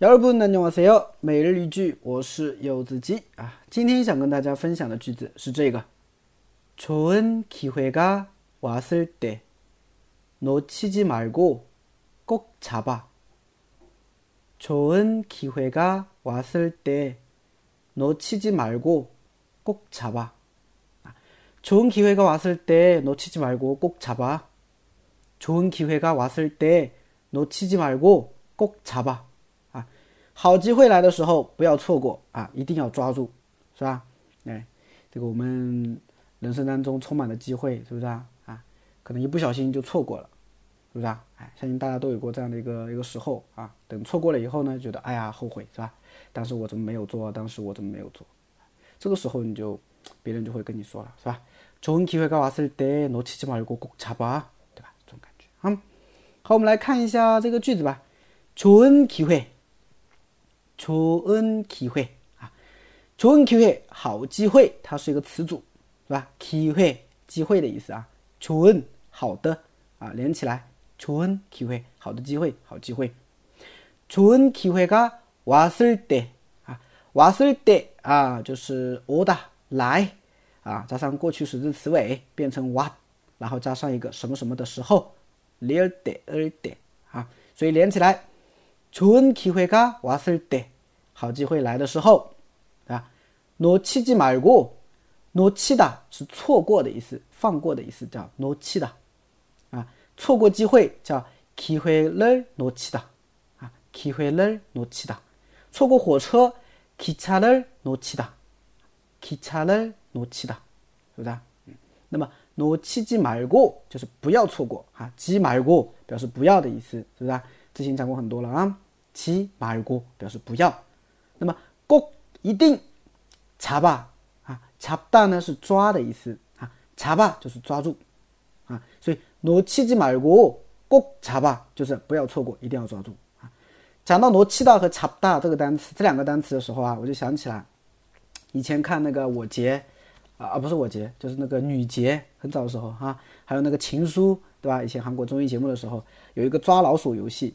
여러분안녕하세요每日一句，我是柚子鸡啊。今天想跟大家分享的句子是这个：좋은기회가왔을때놓치지말고꼭잡아좋은기회가왔을때놓치지말고꼭잡아좋은기회가왔을때놓치지말고꼭잡아좋은기회가왔을때놓치지말고꼭잡아 好机会来的时候不要错过啊，一定要抓住，是吧？哎，这个我们人生当中充满了机会，是不是啊？啊，可能一不小心就错过了，是不是啊？哎，相信大家都有过这样的一个一个时候啊。等错过了以后呢，觉得哎呀后悔，是吧？当时我怎么没有做？当时我怎么没有做？这个时候你就别人就会跟你说了，是吧？좋은기회가왔을때놓치지말고꼭잡 아， 对吧？这种感觉。嗯，好，我们来看一下这个句子吧。좋은기 회。 좋은기회啊，좋은기회好机会，它是一个词组，是吧？机会机会的意思啊，좋은好的啊，连起来，좋은기회好的机会，好机会。좋은기회가왔을때啊，왔을때啊，就是오다来啊，加上过去时的词尾变成왔，然后加上一个什么什么的时候，를때을때啊，所以连起来。 좋은기회가왔을 때， 好机会来的时候，啊，놓치지말 고， 놓치다是错过的意思，放过的意思，叫놓치다啊，错过机会叫기회를놓치 다， 啊，기회를놓치 다， 错过火车기차를놓치 다， 기차를놓치 다， 是不是？嗯，那么놓치지말 고， 就是不要错过啊，지말 고， 表示不要的意思，是不是？ 之前讲过很多了啊，七马尔过表示不要。那么꼭一定查吧啊，查大呢是抓的意思啊，查吧就是抓住啊，所以놓치지말고꼭잡아就是不要错过，一定要抓住啊。讲到놓치다和查大这个单词，这两个单词的时候啊，我就想起来以前看那个我杰啊，啊不是我杰，就是那个女杰，很早的时候哈，还有那个情书。对吧？以前韩国综艺节目的时候，有一个抓老鼠游戏